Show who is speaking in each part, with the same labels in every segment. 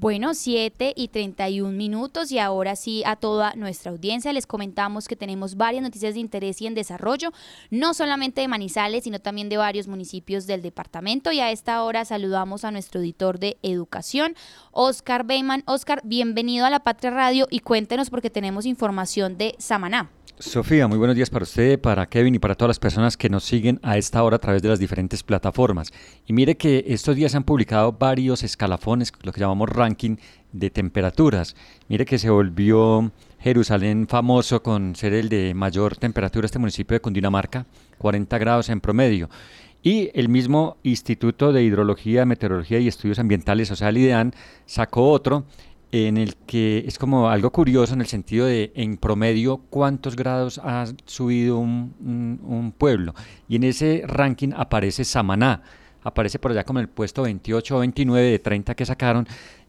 Speaker 1: Bueno, 7 y 31 minutos y ahora sí a toda nuestra audiencia les comentamos que tenemos varias noticias de interés y en desarrollo, no solamente de Manizales, sino también de varios municipios del departamento y a esta hora saludamos a nuestro editor de educación, Oscar Beyman. Oscar, bienvenido a La Patria Radio y cuéntenos porque tenemos información de Samaná.
Speaker 2: Sofía, muy buenos días para usted, para Kevin y para todas las personas que nos siguen a esta hora a través de las diferentes plataformas. Y mire que estos días se han publicado varios escalafones, lo que llamamos ranking de temperaturas. Mire que se volvió Jerusalén famoso con ser el de mayor temperatura este municipio de Cundinamarca, 40 grados en promedio. Y el mismo Instituto de Hidrología, Meteorología y Estudios Ambientales, o sea, el IDEAN, sacó otro en el que es como algo curioso en el sentido de, en promedio, cuántos grados ha subido un, pueblo. Y en ese ranking aparece Samaná, aparece por allá como en el puesto 28 o 29 de 30 que sacaron.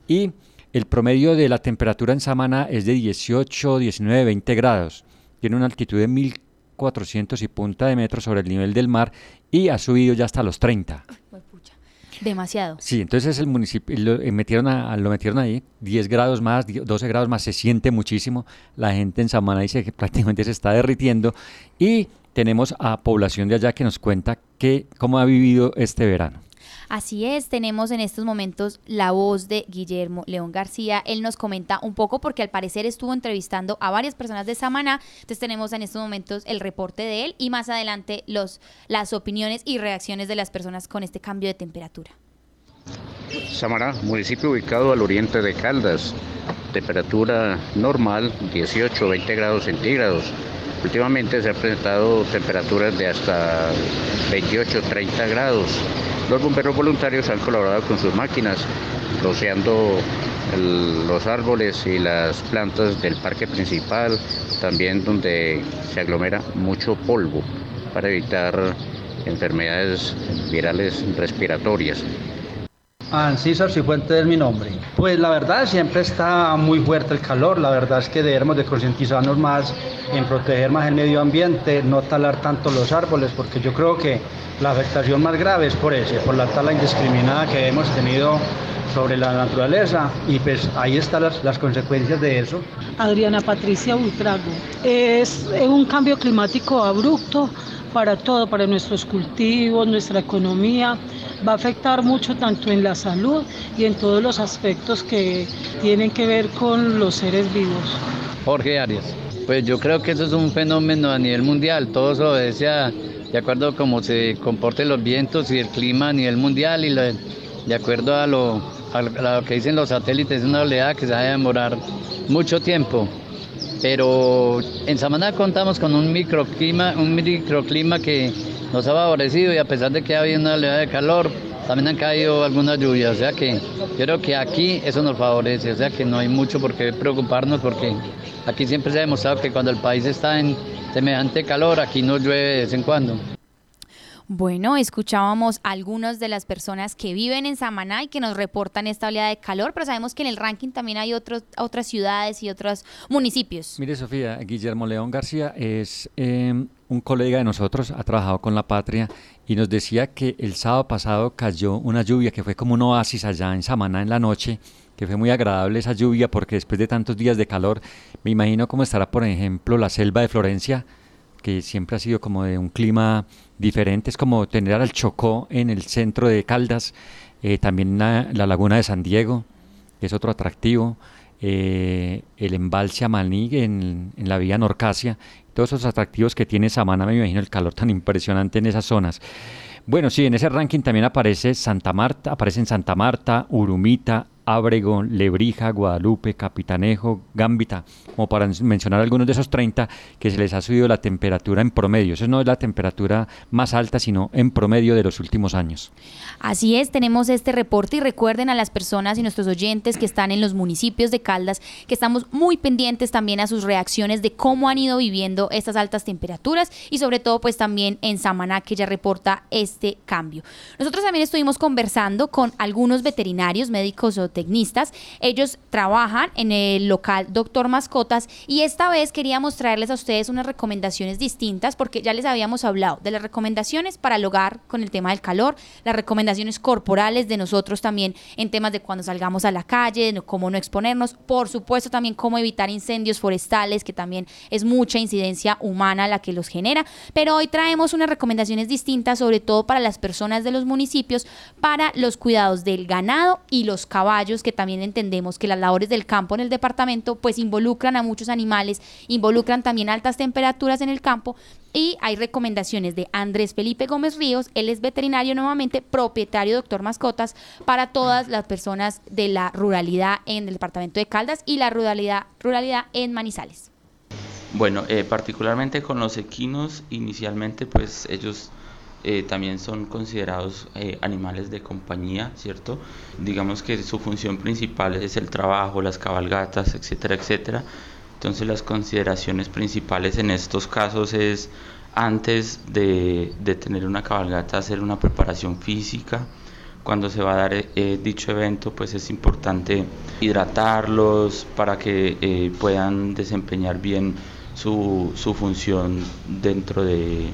Speaker 2: Y el promedio de la temperatura en Samaná es de 18, 19, 20 grados. Tiene una altitud de 1400 y punta de metros sobre el nivel del mar y ha subido ya hasta los 30.
Speaker 1: Demasiado.
Speaker 2: Sí, entonces el municipio lo eh, metieron, a, lo metieron ahí, 10 grados más, 12 grados más, se siente muchísimo. La gente en Samaná dice que prácticamente se está derritiendo. Y tenemos a población de allá que nos cuenta que, cómo ha vivido este verano.
Speaker 1: Así es, tenemos en estos momentos la voz de Guillermo León García. Él nos comenta un poco porque al parecer estuvo entrevistando a varias personas de Samaná. Entonces tenemos en estos momentos el reporte de él y más adelante los, las opiniones y reacciones de las personas con este cambio de temperatura.
Speaker 3: Samaná, municipio ubicado al oriente de Caldas, temperatura normal 18-20 grados centígrados. Últimamente se han presentado temperaturas de hasta 28-30 grados. Los bomberos voluntarios han colaborado con sus máquinas, rociando los árboles y las plantas del parque principal, también donde se aglomera mucho polvo para evitar enfermedades virales respiratorias.
Speaker 4: César Cifuentes es mi nombre. Pues la verdad siempre está muy fuerte el calor, la verdad es que debemos de concientizarnos más en proteger más el medio ambiente, no talar tanto los árboles, porque yo creo que la afectación más grave es por eso, por la tala indiscriminada que hemos tenido sobre la naturaleza y pues ahí están las, las consecuencias de eso.
Speaker 5: Adriana Patricia Ultrago. Es un cambio climático abrupto para todo, para nuestros cultivos, nuestra economía. Va a afectar mucho tanto en la salud y en todos los aspectos que tienen que ver con los seres vivos.
Speaker 6: Jorge Arias. Pues yo creo que eso es un fenómeno a nivel mundial, todo eso obedece de acuerdo a cómo se comporten los vientos y el clima a nivel mundial y de acuerdo a lo, a lo que dicen los satélites, es una oleada que se va a demorar mucho tiempo. Pero en Samaná contamos con un microclima, un microclima que nos ha favorecido y a pesar de que ha habido una oleada de calor, también han caído algunas lluvias, o sea que yo creo que aquí eso nos favorece, o sea que no hay mucho por qué preocuparnos porque aquí siempre se ha demostrado que cuando el país está en semejante calor, aquí no llueve de vez en cuando.
Speaker 1: Bueno, escuchábamos algunas de las personas que viven en Samaná y que nos reportan esta oleada de calor, pero sabemos que en el ranking también hay otros, otras ciudades y otros municipios.
Speaker 2: Mire, Sofía, Guillermo León García es em, un colega de nosotros, ha trabajado con La Patria y nos decía que el sábado pasado cayó una lluvia que fue como un oasis allá en Samaná en la noche que fue muy agradable esa lluvia porque después de tantos días de calor, me imagino cómo estará, por ejemplo, la selva de Florencia, que siempre ha sido como de un clima diferente, es como tener al Chocó en el centro de Caldas, eh, también la, laguna de San Diego, que es otro atractivo, eh, el embalse Amaní en, en la vía Norcasia, todos esos atractivos que tiene Samana, me imagino el calor tan impresionante en esas zonas. Bueno, sí, en ese ranking también aparece Santa Marta, aparecen Santa Marta, Urumita, Ábrego, Lebrija, Guadalupe, Capitanejo, Gambita, como para mencionar algunos de esos 30 que se les ha subido la temperatura en promedio. Eso no es la temperatura más alta, sino en promedio de los últimos años.
Speaker 1: Así es, tenemos este reporte y recuerden a las personas y nuestros oyentes que están en los municipios de Caldas que estamos muy pendientes también a sus reacciones de cómo han ido viviendo estas altas temperaturas y sobre todo pues también en Samaná que ya reporta este cambio. Nosotros también estuvimos conversando con algunos veterinarios, médicos o zootecnistas. Ellos trabajan en el local Doctor Mascotas y esta vez queríamos traerles a ustedes unas recomendaciones distintas porque ya les habíamos hablado de las recomendaciones para el hogar con el tema del calor, las recomendaciones corporales de nosotros también en temas de cuando salgamos a la calle, cómo no exponernos, por supuesto también cómo evitar incendios forestales, que también es mucha incidencia humana la que los genera, pero hoy traemos unas recomendaciones distintas, sobre todo para las personas de los municipios, para los cuidados del ganado y los caballos, que también entendemos que las labores del campo en el departamento pues involucran a muchos animales, involucran también altas temperaturas en el campo y hay recomendaciones de Andrés Felipe Gómez Ríos, él es veterinario nuevamente, propietario Doctor Mascotas, para todas las personas de la ruralidad en el departamento de Caldas y la ruralidad, ruralidad en Manizales.
Speaker 7: Bueno, eh, particularmente con los equinos, inicialmente pues ellos eh, también son considerados eh, animales de compañía, ¿cierto? Digamos que su función principal es el trabajo, las cabalgatas, etcétera, etcétera. Entonces las consideraciones principales en estos casos es antes de, tener una cabalgata hacer una preparación física. Cuando se va a dar eh, dicho evento pues es importante hidratarlos para que puedan desempeñar bien su, su función dentro de,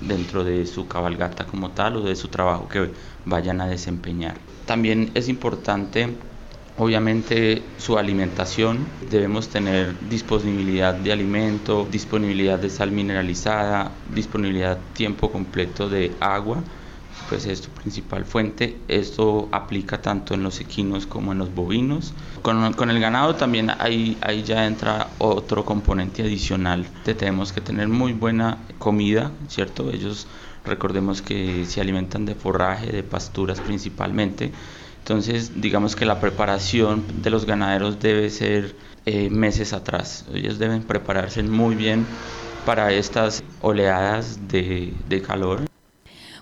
Speaker 7: dentro de su cabalgata como tal o de su trabajo que vayan a desempeñar. También es importante Obviamente su alimentación, debemos tener disponibilidad de alimento, disponibilidad de sal mineralizada, disponibilidad tiempo completo de agua pues es su principal fuente. Esto aplica tanto en los equinos como en los bovinos. Con, con el ganado también ahí, ahí ya entra otro componente adicional. Tenemos que tener muy buena comida, ¿cierto? Ellos recordemos que se alimentan de forraje, de pasturas principalmente. Entonces, digamos que la preparación de los ganaderos debe ser eh, meses atrás. Ellos deben prepararse muy bien para estas oleadas de, de calor.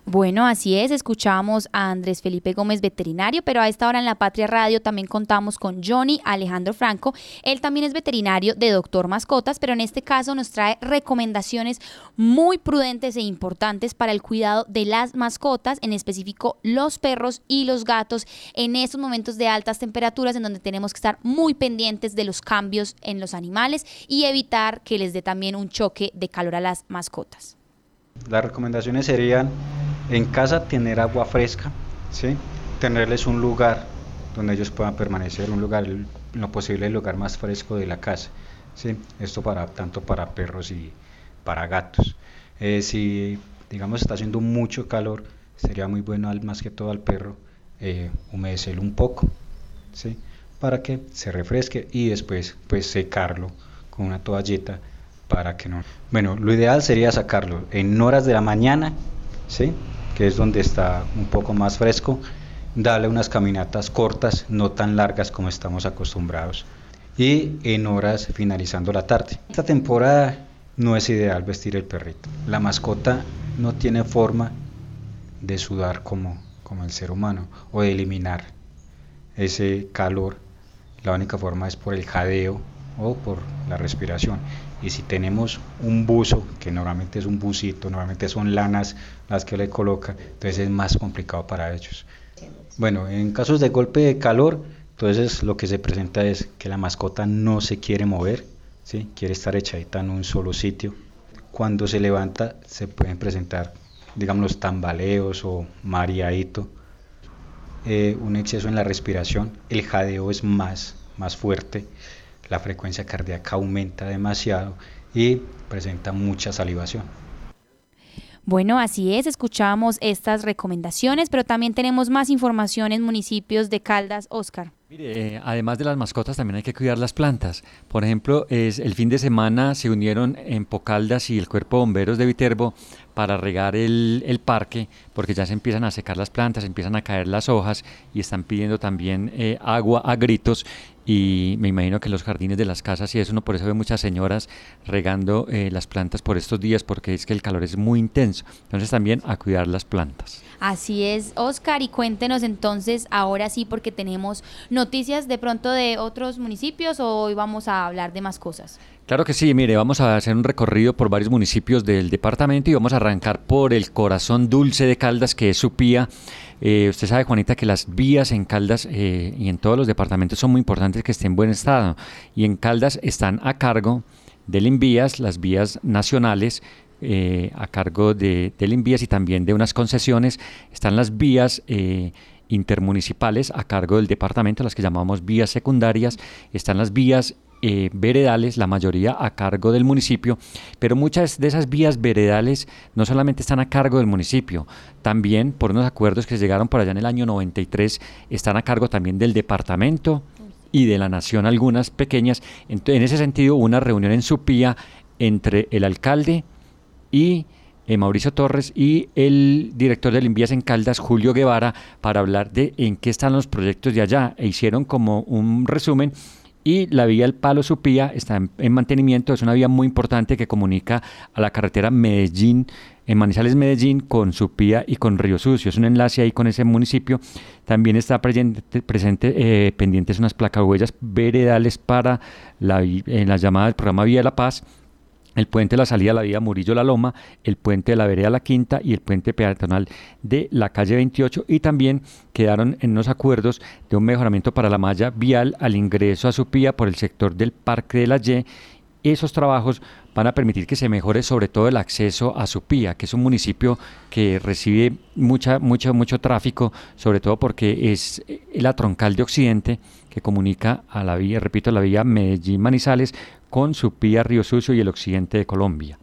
Speaker 1: Bueno, así es, escuchamos a Andrés Felipe Gómez, veterinario, pero a esta hora en La Patria Radio también contamos con Johnny Alejandro Franco. Él también es veterinario de Doctor Mascotas, pero en este caso nos trae recomendaciones muy prudentes e importantes para el cuidado de las mascotas, en específico los perros y los gatos, en estos momentos de altas temperaturas en donde tenemos que estar muy pendientes de los cambios en los animales y evitar que les dé también un choque de calor a las mascotas.
Speaker 4: Las recomendaciones serían en casa tener agua fresca, ¿sí? tenerles un lugar donde ellos puedan permanecer, un lugar, lo posible el lugar más fresco de la casa. ¿sí? Esto para, tanto para perros y para gatos. Eh, si digamos está haciendo mucho calor, sería muy bueno más que todo al perro eh, humedecerlo un poco, ¿sí? para que se refresque y después pues secarlo con una toallita para que no. Bueno, lo ideal sería sacarlo en horas de la mañana, que es donde está un poco más fresco, darle unas caminatas cortas, no tan largas como estamos acostumbrados, y en horas finalizando la tarde. Esta temporada no es ideal vestir el perrito. La mascota no tiene forma de sudar como, como el ser humano o de eliminar ese calor. La única forma es por el jadeo o por la respiración. Y si tenemos un buzo, que normalmente es un busito, normalmente son lanas las que le coloca, entonces es más complicado para ellos. Bueno, en casos de golpe de calor, entonces lo que se presenta es que la mascota no se quiere mover, ¿sí? quiere estar echadita en un solo sitio. Cuando se levanta se pueden presentar, digamos, los tambaleos o mareadito, eh, un exceso en la respiración, el jadeo es más, más fuerte la frecuencia cardíaca aumenta demasiado y presenta mucha salivación.
Speaker 1: Bueno, así es, escuchamos estas recomendaciones, pero también tenemos más información en municipios de Caldas, Oscar.
Speaker 2: Mire, eh, además de las mascotas también hay que cuidar las plantas. Por ejemplo, es, el fin de semana se unieron en Pocaldas y el Cuerpo de Bomberos de Viterbo para regar el, el, parque, porque ya se empiezan a secar las plantas, empiezan a caer las hojas y están pidiendo también eh, agua a gritos y me imagino que los jardines de las casas y eso, no por eso ve muchas señoras regando eh, las plantas por estos días porque es que el calor es muy intenso. Entonces también a cuidar las plantas.
Speaker 1: Así es, Oscar, y cuéntenos entonces ahora sí porque tenemos noticias de pronto de otros municipios o hoy vamos a hablar de más cosas.
Speaker 2: Claro que sí, mire, vamos a hacer un recorrido por varios municipios del departamento y vamos a arrancar por el corazón dulce de Caldas que es Supía Eh, usted sabe, Juanita, que las vías en Caldas eh, y en todos los departamentos son muy importantes que estén en buen estado. Y en Caldas están a cargo del Invías, las vías nacionales, eh, a cargo de, del Invías y también de unas concesiones. Están las vías intermunicipales a cargo del departamento, las que llamamos vías secundarias. Están las vías eh, veredales, la mayoría a cargo del municipio, pero muchas de esas vías veredales no solamente están a cargo del municipio, también por unos acuerdos que llegaron por allá en el año 93, están a cargo también del departamento y de la nación algunas pequeñas. En, en ese sentido, una reunión en Supía entre el alcalde y eh, Mauricio Torres y el director del Invías en Caldas, Julio Guevara, para hablar de en qué están los proyectos de allá. E hicieron como un resumen y la vía El Palo Supía está en, mantenimiento, es una vía muy importante que comunica a la carretera Medellín, en Manizales Medellín, con Supía y con Río Sucio. Es un enlace ahí con ese municipio. También está presente, presente eh, pendientes unas placahuellas veredales para la, en la llamada del programa Vía de la Paz el puente de la salida a la vía Murillo La Loma, el puente de la vereda La Quinta y el puente peatonal de la calle 28 y también quedaron en unos acuerdos de un mejoramiento para la malla vial al ingreso a Supía por el sector del Parque de la Y. Esos trabajos van a permitir que se mejore sobre todo el acceso a Supía, que es un municipio que recibe mucha, mucho, mucho tráfico, sobre todo porque es la troncal de Occidente que comunica a la vía, repito, la vía Medellín-Manizales con su pía Río Sucio y el occidente de Colombia.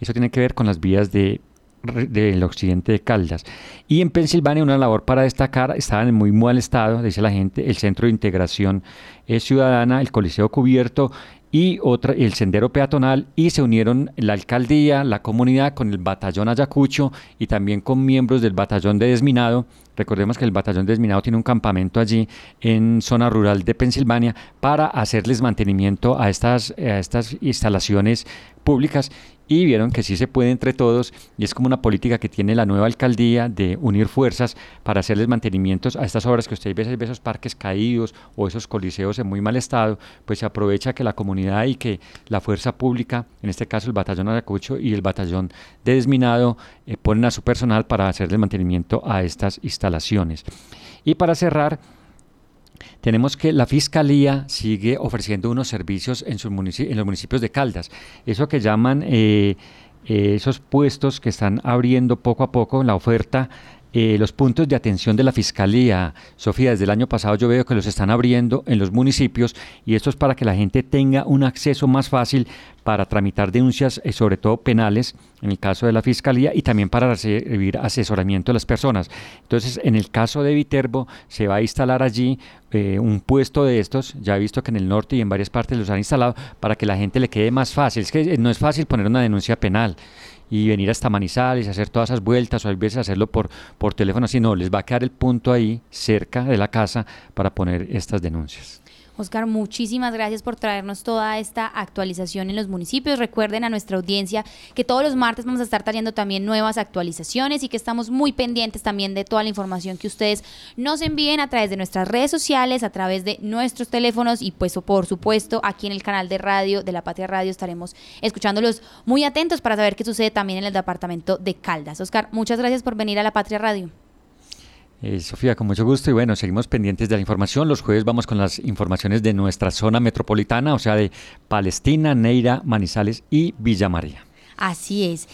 Speaker 2: Eso tiene que ver con las vías de del occidente de Caldas. Y en Pensilvania una labor para destacar, estaban en muy mal estado, dice la gente, el Centro de Integración eh, Ciudadana, el Coliseo Cubierto y otra, el sendero peatonal y se unieron la alcaldía, la comunidad con el batallón Ayacucho y también con miembros del batallón de desminado. Recordemos que el batallón de desminado tiene un campamento allí en zona rural de Pensilvania para hacerles mantenimiento a estas, a estas instalaciones públicas y vieron que sí se puede entre todos y es como una política que tiene la nueva alcaldía de unir fuerzas para hacerles mantenimientos a estas obras que ustedes ven, esos parques caídos o esos coliseos en muy mal estado, pues se aprovecha que la comunidad y que la fuerza pública, en este caso el batallón Aracucho y el batallón de desminado, eh, ponen a su personal para hacerles mantenimiento a estas instalaciones. Y para cerrar, tenemos que la Fiscalía sigue ofreciendo unos servicios en, sus en los municipios de Caldas. Eso que llaman eh, eh, esos puestos que están abriendo poco a poco la oferta eh, los puntos de atención de la Fiscalía, Sofía, desde el año pasado yo veo que los están abriendo en los municipios y esto es para que la gente tenga un acceso más fácil para tramitar denuncias, eh, sobre todo penales, en el caso de la Fiscalía, y también para recibir asesoramiento de las personas. Entonces, en el caso de Viterbo, se va a instalar allí eh, un puesto de estos, ya he visto que en el norte y en varias partes los han instalado, para que la gente le quede más fácil. Es que no es fácil poner una denuncia penal y venir hasta Manizales y hacer todas esas vueltas o a veces hacerlo por, por teléfono, sino les va a quedar el punto ahí cerca de la casa para poner estas denuncias.
Speaker 1: Oscar, muchísimas gracias por traernos toda esta actualización en los municipios. Recuerden a nuestra audiencia que todos los martes vamos a estar trayendo también nuevas actualizaciones y que estamos muy pendientes también de toda la información que ustedes nos envíen a través de nuestras redes sociales, a través de nuestros teléfonos y pues por supuesto aquí en el canal de radio de La Patria Radio estaremos escuchándolos muy atentos para saber qué sucede también en el departamento de Caldas. Oscar, muchas gracias por venir a La Patria Radio.
Speaker 2: Eh, Sofía, con mucho gusto y bueno, seguimos pendientes de la información. Los jueves vamos con las informaciones de nuestra zona metropolitana, o sea, de Palestina, Neira, Manizales y Villa María.
Speaker 1: Así es.